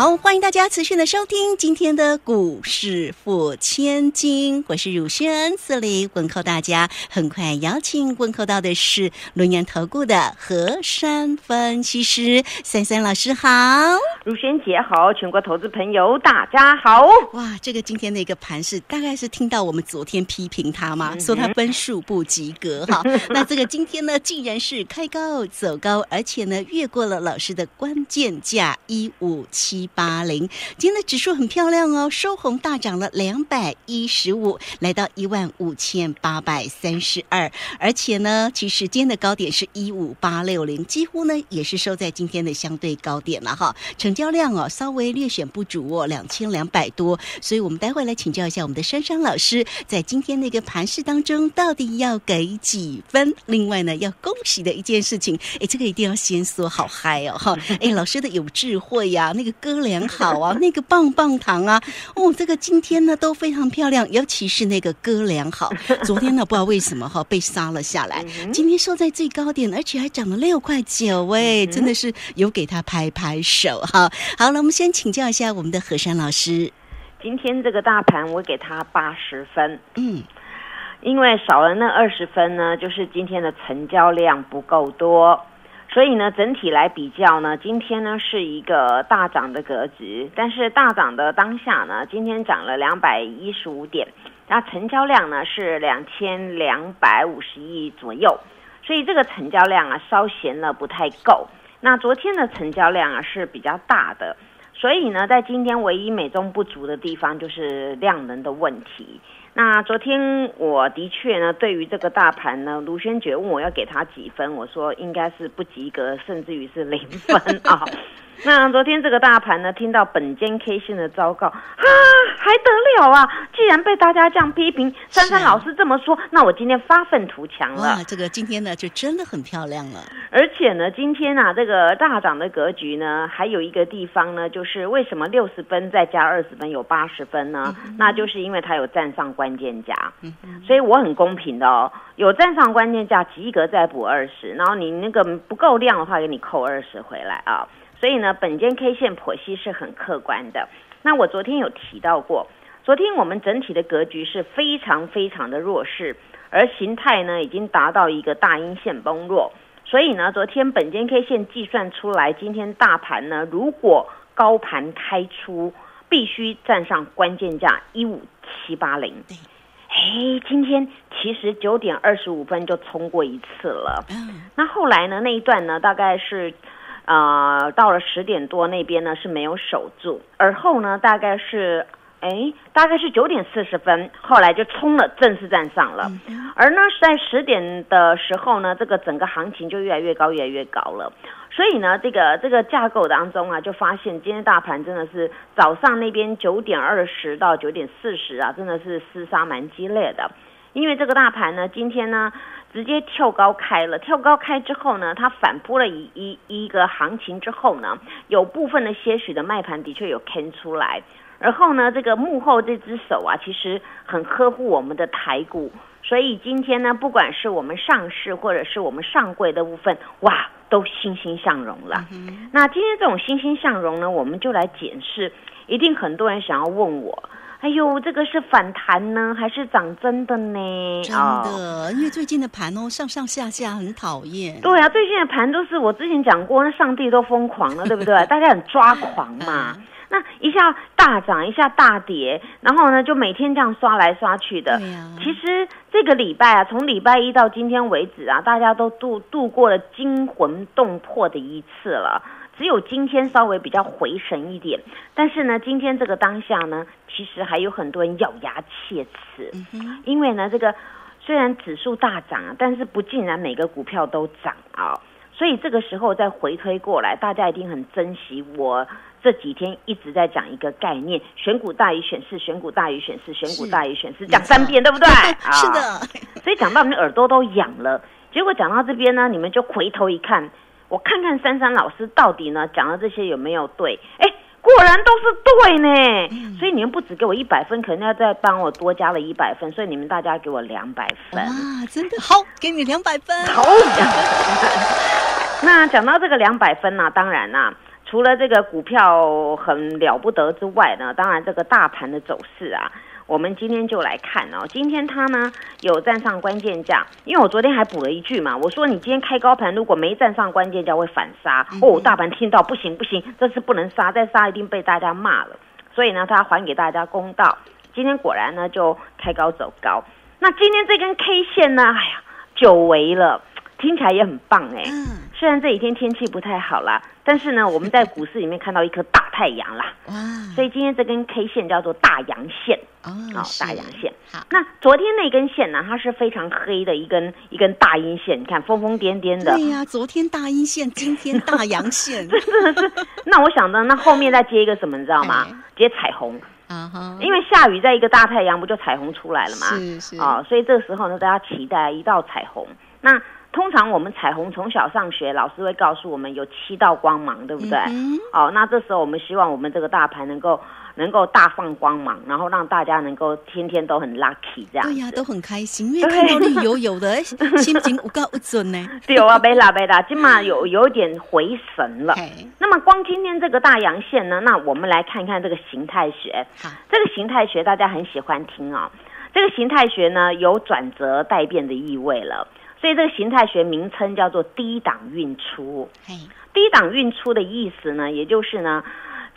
好，欢迎大家持续的收听今天的股市付千金，我是汝轩，这里问候大家。很快邀请问候到的是轮岩投顾的何山分析师三三老师，好，汝轩姐好，全国投资朋友大家好。哇，这个今天的一个盘是大概是听到我们昨天批评他吗？说他分数不及格哈。那这个今天呢，竟然是开高走高，而且呢，越过了老师的关键价一五七。八零，今天的指数很漂亮哦，收红大涨了两百一十五，来到一万五千八百三十二。而且呢，其实今天的高点是一五八六零，几乎呢也是收在今天的相对高点了哈。成交量哦，稍微略显不足哦，两千两百多。所以我们待会来请教一下我们的珊珊老师，在今天那个盘市当中，到底要给几分？另外呢，要恭喜的一件事情，哎，这个一定要先说好嗨哦哈！哎，老师的有智慧呀，那个哥。良好啊，那个棒棒糖啊，哦，这个今天呢都非常漂亮，尤其是那个哥良好，昨天呢不知道为什么哈被杀了下来，今天收在最高点，而且还涨了六块九，哎，真的是有给他拍拍手哈。好了，我们先请教一下我们的何山老师，今天这个大盘我给他八十分，嗯，因为少了那二十分呢，就是今天的成交量不够多。所以呢，整体来比较呢，今天呢是一个大涨的格局，但是大涨的当下呢，今天涨了两百一十五点，那成交量呢是两千两百五十亿左右，所以这个成交量啊稍嫌了不太够。那昨天的成交量啊是比较大的，所以呢，在今天唯一美中不足的地方就是量能的问题。那昨天我的确呢，对于这个大盘呢，卢轩觉问我要给他几分，我说应该是不及格，甚至于是零分啊。那昨天这个大盘呢，听到本间 K 线的昭告啊，还得了啊！既然被大家这样批评，珊珊老师这么说，那我今天发愤图强了。这个今天呢，就真的很漂亮了。而且呢，今天啊，这个大涨的格局呢，还有一个地方呢，就是为什么六十分再加二十分有八十分呢？那就是因为它有站上关键价，所以我很公平的哦，有站上关键价及格再补二十，然后你那个不够量的话，给你扣二十回来啊。所以呢，本间 K 线剖析是很客观的。那我昨天有提到过，昨天我们整体的格局是非常非常的弱势，而形态呢已经达到一个大阴线崩落。所以呢，昨天本间 K 线计算出来，今天大盘呢如果高盘开出，必须站上关键价一五七八零。哎，今天其实九点二十五分就冲过一次了。嗯。那后来呢，那一段呢，大概是。啊，到了十点多那边呢是没有守住，而后呢大概是，哎，大概是九点四十分，后来就冲了，正式站上了。而呢在十点的时候呢，这个整个行情就越来越高，越来越高了。所以呢，这个这个架构当中啊，就发现今天大盘真的是早上那边九点二十到九点四十啊，真的是厮杀蛮激烈的。因为这个大盘呢，今天呢。直接跳高开了，跳高开之后呢，它反扑了一一一个行情之后呢，有部分的些许的卖盘的确有坑出来，然后呢，这个幕后这只手啊，其实很呵护我们的台股，所以今天呢，不管是我们上市或者是我们上柜的部分，哇，都欣欣向荣了。那今天这种欣欣向荣呢，我们就来检视，一定很多人想要问我。哎呦，这个是反弹呢，还是涨真的呢？真的，因为最近的盘哦，上上下下很讨厌。对啊，最近的盘都是我之前讲过，那上帝都疯狂了，对不对？大家很抓狂嘛。那一下大涨，一下大跌，然后呢，就每天这样刷来刷去的。其实这个礼拜啊，从礼拜一到今天为止啊，大家都度度过了惊魂动魄的一次了。只有今天稍微比较回神一点，但是呢，今天这个当下呢，其实还有很多人咬牙切齿，因为呢，这个虽然指数大涨啊，但是不尽然每个股票都涨啊，所以这个时候再回推过来，大家一定很珍惜我这几天一直在讲一个概念：选股大于选市，选股大于选市，选股大于选市，讲三遍，对不对？是的，所以讲到你耳朵都痒了，结果讲到这边呢，你们就回头一看。我看看珊珊老师到底呢讲的这些有没有对？哎，果然都是对呢。所以你们不只给我一百分，可能要再帮我多加了一百分，所以你们大家给我两百分。哇，真的好，给你两百分。好。那讲到这个两百分呢，当然啦，除了这个股票很了不得之外呢，当然这个大盘的走势啊。我们今天就来看哦，今天它呢有站上关键价，因为我昨天还补了一句嘛，我说你今天开高盘如果没站上关键价会反杀。哦，大盘听到不行不行，这次不能杀，再杀一定被大家骂了，所以呢，他还给大家公道，今天果然呢就开高走高，那今天这根 K 线呢，哎呀，久违了。听起来也很棒哎，虽然这几天天气不太好啦，但是呢，我们在股市里面看到一颗大太阳啦，哇！所以今天这根 K 线叫做大阳线哦，大阳线。好，那昨天那根线呢，它是非常黑的一根一根大阴线，你看疯疯癫癫的。对呀，昨天大阴线，今天大阳线，真的是。那我想呢，那后面再接一个什么，你知道吗？接彩虹啊哈，因为下雨在一个大太阳，不就彩虹出来了吗？是是哦，所以这个时候呢，大家期待一道彩虹。那通常我们彩虹从小上学，老师会告诉我们有七道光芒，对不对？哦，那这时候我们希望我们这个大盘能够能够大放光芒，然后让大家能够天天都很 lucky 这样。对呀，都很开心，因为看到绿油油的，心情无高无准呢。对啊，没啦没啦，起码有有点回神了。那么光今天这个大阳线呢，那我们来看看这个形态学。好，这个形态学大家很喜欢听啊。这个形态学呢，有转折待变的意味了。所以这个形态学名称叫做低档运出。低档运出的意思呢，也就是呢，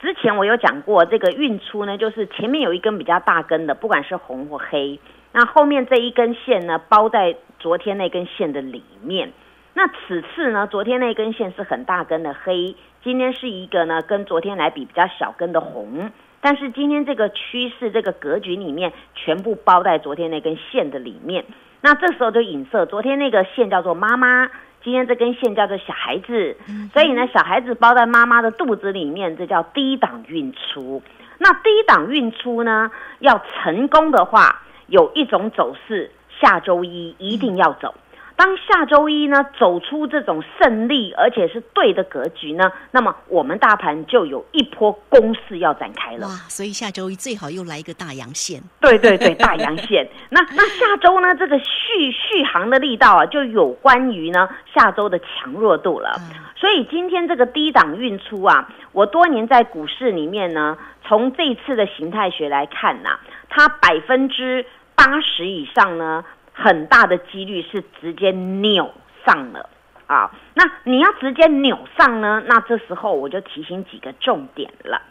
之前我有讲过，这个运出呢，就是前面有一根比较大根的，不管是红或黑，那后面这一根线呢，包在昨天那根线的里面。那此次呢，昨天那根线是很大根的黑，今天是一个呢，跟昨天来比比较小根的红，但是今天这个趋势这个格局里面，全部包在昨天那根线的里面。那这时候就影射，昨天那个线叫做妈妈，今天这根线叫做小孩子，所以呢，小孩子包在妈妈的肚子里面，这叫低档运出。那低档运出呢，要成功的话，有一种走势，下周一一定要走。当下周一呢走出这种胜利，而且是对的格局呢，那么我们大盘就有一波攻势要展开了。哇！所以下周一最好又来一个大阳线。对对对，大阳线。那那下周呢，这个续续航的力道啊，就有关于呢下周的强弱度了。所以今天这个低档运出啊，我多年在股市里面呢，从这次的形态学来看呐，它百分之八十以上呢。很大的几率是直接扭上了啊！那你要直接扭上呢？那这时候我就提醒几个重点了。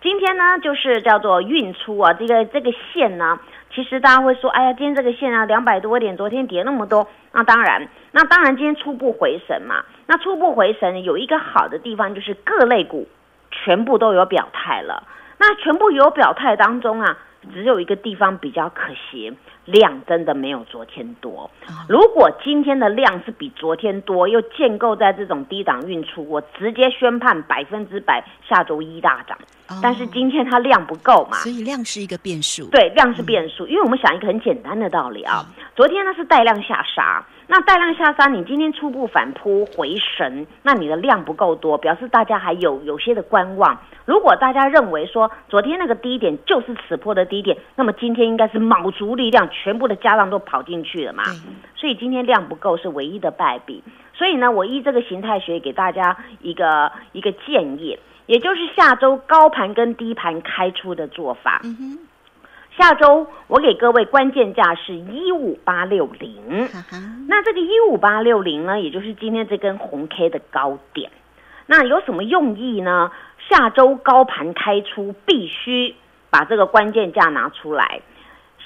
今天呢，就是叫做运出啊，这个这个线呢，其实大家会说，哎呀，今天这个线啊，两百多点，昨天跌那么多。那当然，那当然，今天初步回神嘛。那初步回神有一个好的地方，就是各类股全部都有表态了。那全部有表态当中啊。只有一个地方比较可惜，量真的没有昨天多。如果今天的量是比昨天多，又建构在这种低档运出，我直接宣判百分之百下周一大涨。但是今天它量不够嘛，所以量是一个变数。对，量是变数，因为我们想一个很简单的道理啊，昨天呢是带量下杀。那带量下杀，你今天初步反扑回神，那你的量不够多，表示大家还有有些的观望。如果大家认为说昨天那个低点就是此波的低点，那么今天应该是卯足力量，全部的家当都跑进去了嘛。所以今天量不够是唯一的败笔。所以呢，我依这个形态学给大家一个一个建议，也就是下周高盘跟低盘开出的做法。下周我给各位关键价是一五八六零，那这个一五八六零呢，也就是今天这根红 K 的高点，那有什么用意呢？下周高盘开出必须把这个关键价拿出来，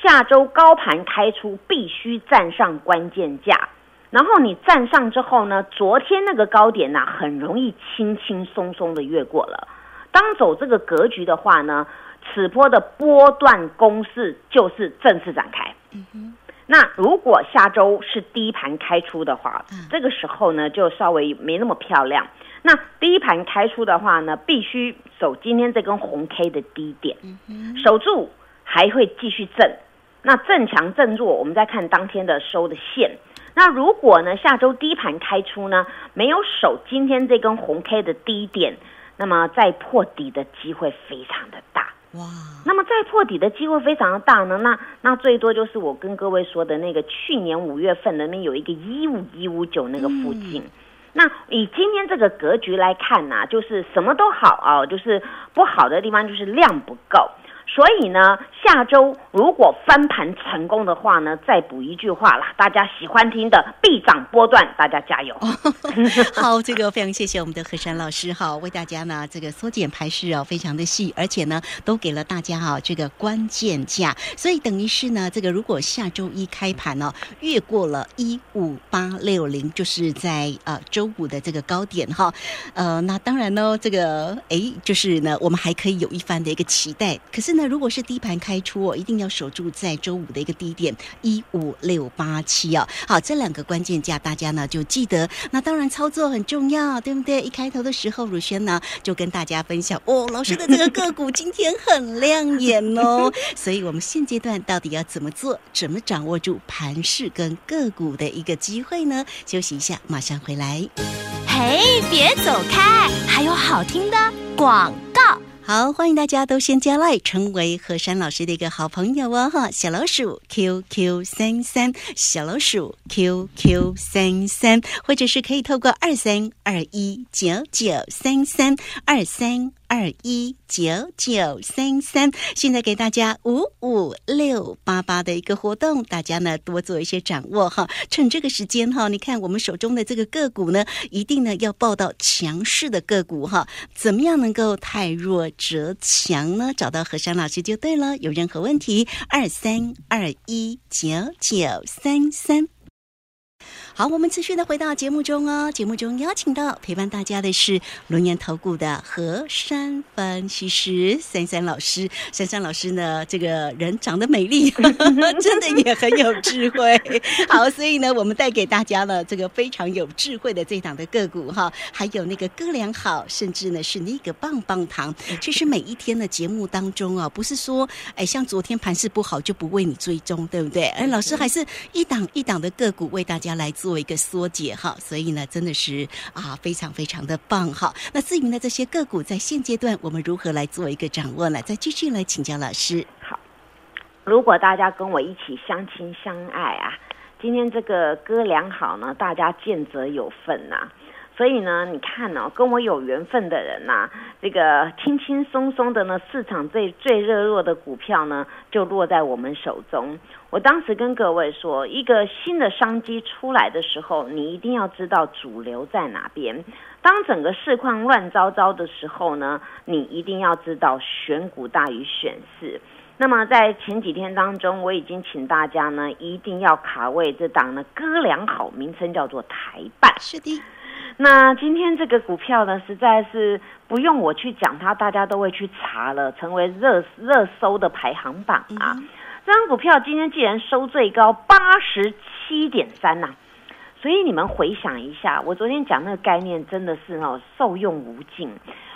下周高盘开出必须站上关键价，然后你站上之后呢，昨天那个高点呢，很容易轻轻松松的越过了。当走这个格局的话呢？此波的波段攻势就是正式展开。嗯那如果下周是低盘开出的话，这个时候呢就稍微没那么漂亮。那低盘开出的话呢，必须守今天这根红 K 的低点，守住还会继续震。那正强正弱，我们再看当天的收的线。那如果呢下周低盘开出呢，没有守今天这根红 K 的低点，那么再破底的机会非常的大。哇，那么再破底的机会非常的大呢，那那最多就是我跟各位说的那个去年五月份那边有一个一五一五九那个附近。那以今天这个格局来看呢，就是什么都好啊，就是不好的地方就是量不够。所以呢，下周如果翻盘成功的话呢，再补一句话啦，大家喜欢听的必涨波段，大家加油。好，这个非常谢谢我们的何山老师哈，为大家呢这个缩减排势哦，非常的细，而且呢都给了大家哈这个关键价，所以等于是呢这个如果下周一开盘哦，越过了一五八六零，就是在呃周五的这个高点哈，呃那当然呢这个哎就是呢我们还可以有一番的一个期待，可是呢。那如果是低盘开出哦，一定要守住在周五的一个低点一五六八七哦。好，这两个关键价大家呢就记得。那当然操作很重要，对不对？一开头的时候，汝轩呢就跟大家分享哦，老师的这个个股今天很亮眼哦。所以我们现阶段到底要怎么做？怎么掌握住盘势跟个股的一个机会呢？休息一下，马上回来。嘿，别走开，还有好听的广告。好，欢迎大家都先加来，成为何山老师的一个好朋友哦！哈，小老鼠 QQ 三三，小老鼠 QQ 三三，或者是可以透过二三二一九九三三二三。二一九九三三，现在给大家五五六八八的一个活动，大家呢多做一些掌握哈。趁这个时间哈，你看我们手中的这个个股呢，一定呢要报到强势的个股哈。怎么样能够太弱则强呢？找到何山老师就对了。有任何问题，二三二一九九三三。好，我们持续的回到节目中哦。节目中邀请到陪伴大家的是龙岩投顾的何山分析师珊珊老师。珊珊老师呢，这个人长得美丽，真的也很有智慧。好，所以呢，我们带给大家了这个非常有智慧的这档的个股哈，还有那个哥俩好，甚至呢是那个棒棒糖。其实每一天的节目当中啊，不是说哎像昨天盘势不好就不为你追踪，对不对？哎，老师还是一档一档的个股为大家来做。做一个缩解哈，所以呢，真的是啊，非常非常的棒哈。那至于呢，这些个股在现阶段我们如何来做一个掌握呢？再继续来请教老师。好，如果大家跟我一起相亲相爱啊，今天这个哥俩好呢，大家见者有份呐。所以呢，你看哦，跟我有缘分的人呐，这个轻轻松松的呢，市场最最热络的股票呢，就落在我们手中。我当时跟各位说，一个新的商机出来的时候，你一定要知道主流在哪边。当整个市况乱糟糟的时候呢，你一定要知道选股大于选市。那么在前几天当中，我已经请大家呢，一定要卡位这档呢，哥俩好，名称叫做台办。是的。那今天这个股票呢，实在是不用我去讲它，大家都会去查了，成为热热搜的排行榜啊。这张股票今天既然收最高八十七点三呐，所以你们回想一下，我昨天讲那个概念真的是哦受用无尽。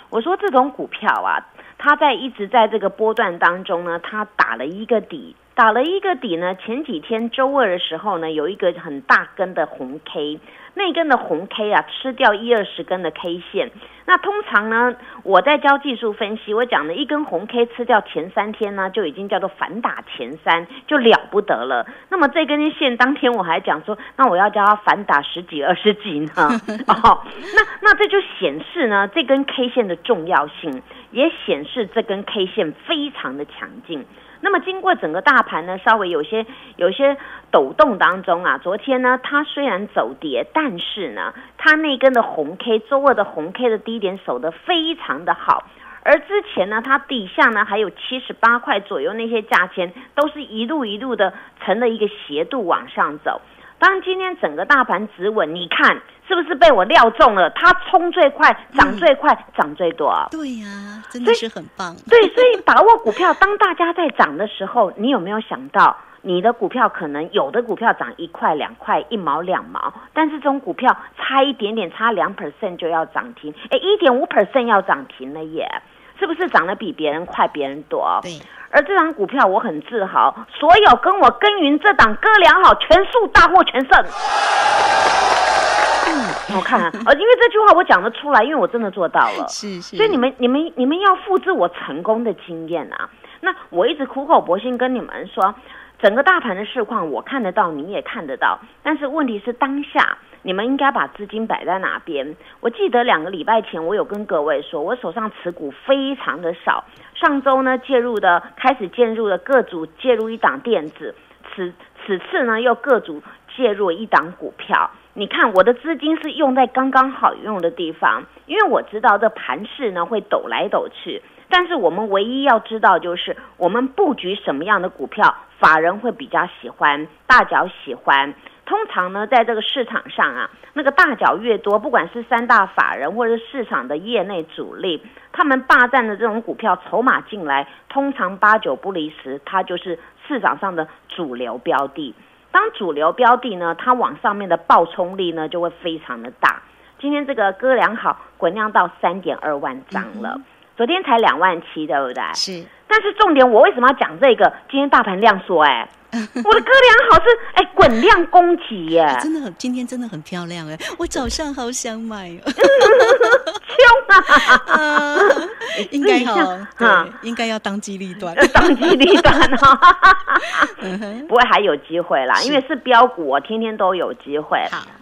我说这种股票啊，它在一直在这个波段当中呢，它打了一个底。打了一个底呢，前几天周二的时候呢，有一个很大根的红 K，那根的红 K 啊，吃掉一二十根的 K 线。那通常呢，我在教技术分析，我讲的一根红 K 吃掉前三天呢，就已经叫做反打前三，就了不得了。那么这根线当天我还讲说，那我要叫它反打十几二十几呢？哦，那那这就显示呢，这根 K 线的重要性，也显示这根 K 线非常的强劲。那么经过整个大盘呢，稍微有些有些抖动当中啊，昨天呢，它虽然走跌，但是呢，它那根的红 K 周二的红 K 的低点守得非常的好，而之前呢，它底下呢还有七十八块左右那些价钱，都是一路一路的成了一个斜度往上走。当今天整个大盘止稳，你看。是不是被我料中了？它冲最快，涨最快，涨最多。对呀，真的是很棒。对，所以把握股票，当大家在涨的时候，你有没有想到，你的股票可能有的股票涨一块、两块、一毛、两毛，但是这种股票差一点点，差两 percent 就要涨停，哎，一点五 percent 要涨停了耶，是不是涨得比别人快、别人多？对。而这张股票我很自豪，所有跟我耕耘这档哥俩好，全数大获全胜。嗯，我看啊，呃，因为这句话我讲得出来，因为我真的做到了。是是，所以你们、你们、你们要复制我成功的经验啊！那我一直苦口婆心跟你们说，整个大盘的市况我看得到，你也看得到。但是问题是当下，你们应该把资金摆在哪边？我记得两个礼拜前我有跟各位说，我手上持股非常的少。上周呢介入的开始介入了各组介入一档电子，此此次呢又各组介入一档股票。你看我的资金是用在刚刚好用的地方，因为我知道这盘势呢会抖来抖去。但是我们唯一要知道就是我们布局什么样的股票，法人会比较喜欢，大脚喜欢。通常呢，在这个市场上啊，那个大脚越多，不管是三大法人或者是市场的业内主力，他们霸占的这种股票筹码进来，通常八九不离十，它就是市场上的主流标的。当主流标的呢，它往上面的爆冲力呢就会非常的大。今天这个哥良好，滚量到三点二万张了，昨天才两万七，对不对？是。但是重点，我为什么要讲这个？今天大盘量缩，哎，我的哥俩好是哎滚量攻击耶，真的很，今天真的很漂亮哎，我早上好想买哦。凶 啊！应该哈，应该要当机立断，当机立断哈。不会还有机会啦，因为是标股，我天天都有机会。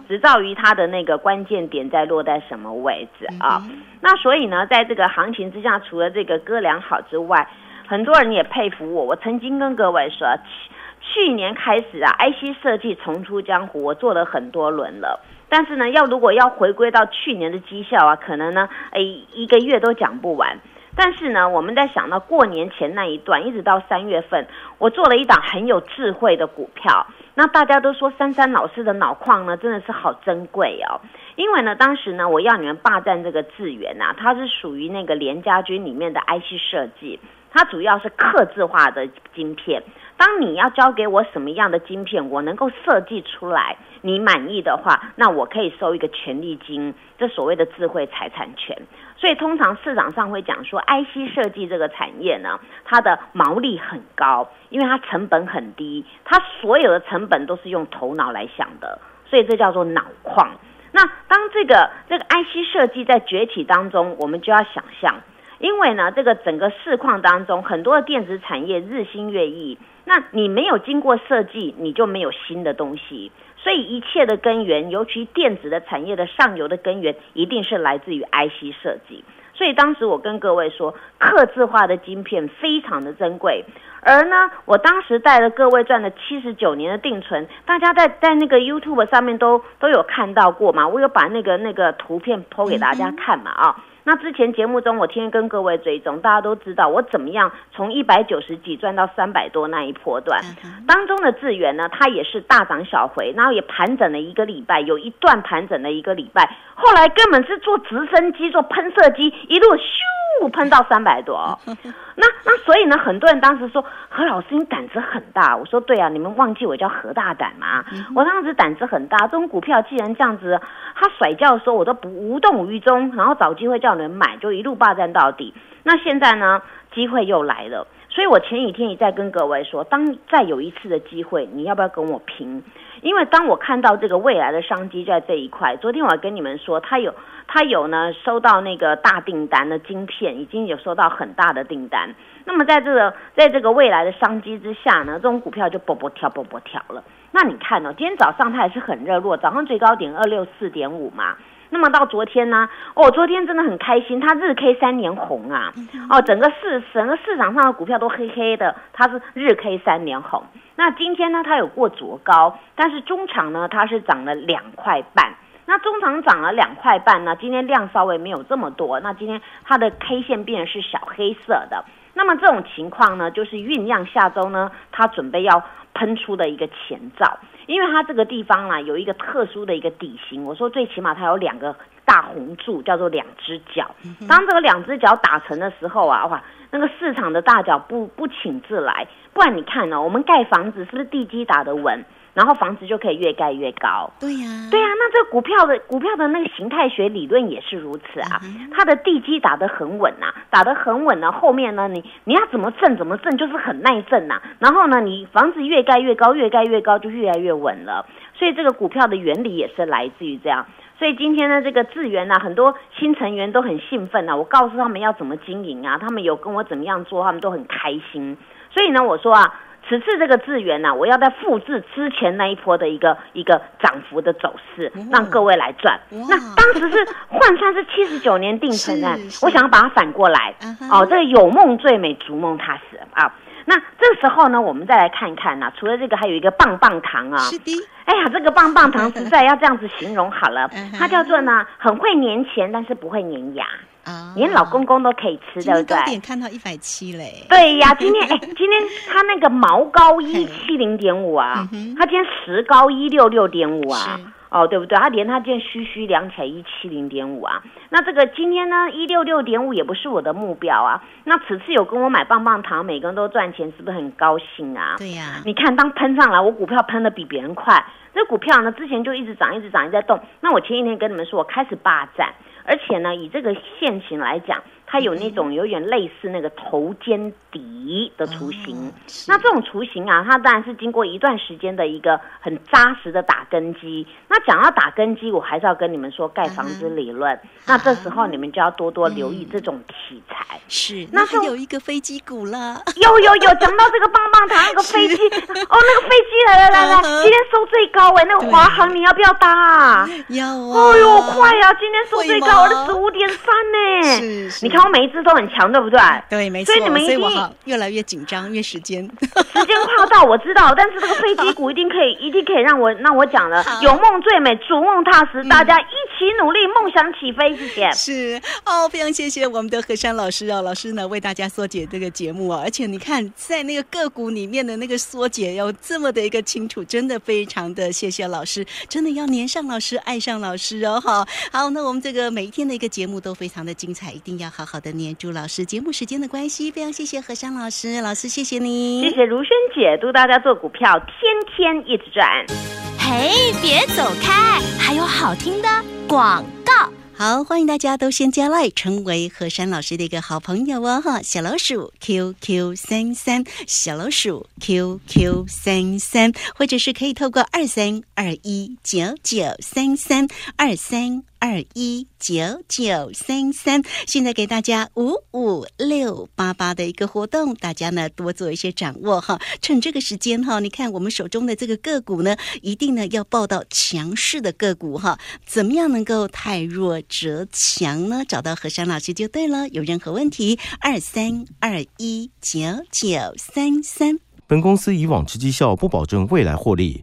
只在于它的那个关键点在落在什么位置啊？那所以呢，在这个行情之下，除了这个哥俩好之外，很多人也佩服我。我曾经跟各位说，去年开始啊，IC 设计重出江湖，我做了很多轮了。但是呢，要如果要回归到去年的绩效啊，可能呢，哎，一个月都讲不完。但是呢，我们在想到过年前那一段，一直到三月份，我做了一档很有智慧的股票。那大家都说珊珊老师的脑矿呢，真的是好珍贵哦。因为呢，当时呢，我要你们霸占这个资源呐，它是属于那个联家军里面的 IC 设计，它主要是刻字化的晶片。当你要交给我什么样的晶片，我能够设计出来，你满意的话，那我可以收一个权利金，这所谓的智慧财产权。所以通常市场上会讲说，IC 设计这个产业呢，它的毛利很高，因为它成本很低，它所有的成本都是用头脑来想的，所以这叫做脑矿。那当这个这个 IC 设计在崛起当中，我们就要想象，因为呢，这个整个市况当中，很多的电子产业日新月异。那你没有经过设计，你就没有新的东西。所以一切的根源，尤其电子的产业的上游的根源，一定是来自于 IC 设计。所以当时我跟各位说，刻字化的晶片非常的珍贵。而呢，我当时带了各位赚了七十九年的定存，大家在在那个 YouTube 上面都都有看到过嘛？我有把那个那个图片剖给大家看嘛？啊。那之前节目中，我天天跟各位追踪，大家都知道我怎么样从一百九十几赚到三百多那一波段，当中的智源呢，它也是大涨小回，然后也盘整了一个礼拜，有一段盘整了一个礼拜，后来根本是做直升机、做喷射机，一路咻喷到三百多。那那所以呢，很多人当时说何老师你胆子很大，我说对啊，你们忘记我叫何大胆吗？我当时胆子很大，这种股票既然这样子，他甩叫的时候我都不无动于衷，然后找机会叫。人买就一路霸占到底，那现在呢？机会又来了，所以我前几天也在跟各位说，当再有一次的机会，你要不要跟我拼？因为当我看到这个未来的商机在这一块，昨天我跟你们说，他有他有呢，收到那个大订单的晶片，已经有收到很大的订单。那么在这个在这个未来的商机之下呢，这种股票就啵啵跳啵啵跳了。那你看哦，今天早上它还是很热络，早上最高点二六四点五嘛。那么到昨天呢？哦，昨天真的很开心，它日 K 三年红啊！哦，整个市整个市场上的股票都黑黑的，它是日 K 三年红。那今天呢，它有过昨高，但是中场呢，它是涨了两块半。那中场涨了两块半呢，今天量稍微没有这么多。那今天它的 K 线变是小黑色的。那么这种情况呢，就是酝酿下周呢，它准备要喷出的一个前兆。因为它这个地方啊，有一个特殊的一个底型。我说最起码它有两个大红柱，叫做两只脚。当这个两只脚打成的时候啊，哇，那个市场的大脚不不请自来。不然你看呢，我们盖房子是不是地基打得稳？然后房子就可以越盖越高。对呀，对呀，那这个股票的股票的那个形态学理论也是如此啊，它的地基打得很稳呐，打得很稳呢，后面呢，你你要怎么震怎么震，就是很耐震呐。然后呢，你房子越盖越高，越盖越高就越来越稳了。所以这个股票的原理也是来自于这样。所以今天呢，这个智源呢，很多新成员都很兴奋呐。我告诉他们要怎么经营啊，他们有跟我怎么样做，他们都很开心。所以呢，我说啊，此次这个智源呢，我要再复制之前那一波的一个一个涨幅的走势，让各位来赚。那当时是换算是七十九年定存 的，我想要把它反过来。哦，这个有梦最美，逐梦踏实啊。那这时候呢，我们再来看一看呐，除了这个，还有一个棒棒糖啊。是的。哎呀，这个棒棒糖实在要这样子形容好了，它叫做呢，很会粘钱，但是不会粘牙啊，连老公公都可以吃，对不对？点看到一百七嘞。对呀，今天哎，今天他那个毛高一七零点五啊，他今天石高一六六点五啊。哦，对不对？他连他件虚虚量起来一七零点五啊，那这个今天呢一六六点五也不是我的目标啊。那此次有跟我买棒棒糖，每个人都赚钱，是不是很高兴啊？对呀，你看当喷上来，我股票喷的比别人快，这股票呢之前就一直涨，一直涨，一直在动。那我前一天跟你们说，我开始霸占，而且呢以这个现行来讲。它有那种有点类似那个头肩底的雏形，那这种雏形啊，它当然是经过一段时间的一个很扎实的打根基。那讲到打根基，我还是要跟你们说盖房子理论。那这时候你们就要多多留意这种题材。是，那是有一个飞机股了。有有有，讲到这个棒棒糖那个 飞机，哦，那个飞机来来来来，今天收最高哎，那个华航你要不要搭？啊？要啊！哎呦，快呀！今天收最高，我的十五点三呢。是是，你看。每一只都很强，对不对？对，没错。所以你们一定越来越紧张，越时间时间快要到，我知道。但是这个飞机股一定可以，一定可以让我让我讲了。有梦最美，逐梦踏实，大家一起努力，梦想起飞，谢谢。是哦，非常谢谢我们的何山老师哦，老师呢为大家缩解这个节目哦，而且你看在那个个股里面的那个缩解有这么的一个清楚，真的非常的谢谢老师，真的要黏上老师，爱上老师哦。好，好，那我们这个每一天的一个节目都非常的精彩，一定要好好。好的，念朱老师，节目时间的关系，非常谢谢何山老师，老师谢谢你，谢谢如萱姐，祝大家做股票天天一直赚。嘿，别走开，还有好听的广告。好，欢迎大家都先加来，成为何山老师的一个好朋友哦哈。小老鼠 QQ 三三，小老鼠 QQ 三三，或者是可以透过二三二一九九三三二三。二一九九三三，现在给大家五五六八八的一个活动，大家呢多做一些掌握哈。趁这个时间哈，你看我们手中的这个个股呢，一定呢要报到强势的个股哈。怎么样能够太弱则强呢？找到何山老师就对了。有任何问题，二三二一九九三三。本公司以往之绩效不保证未来获利，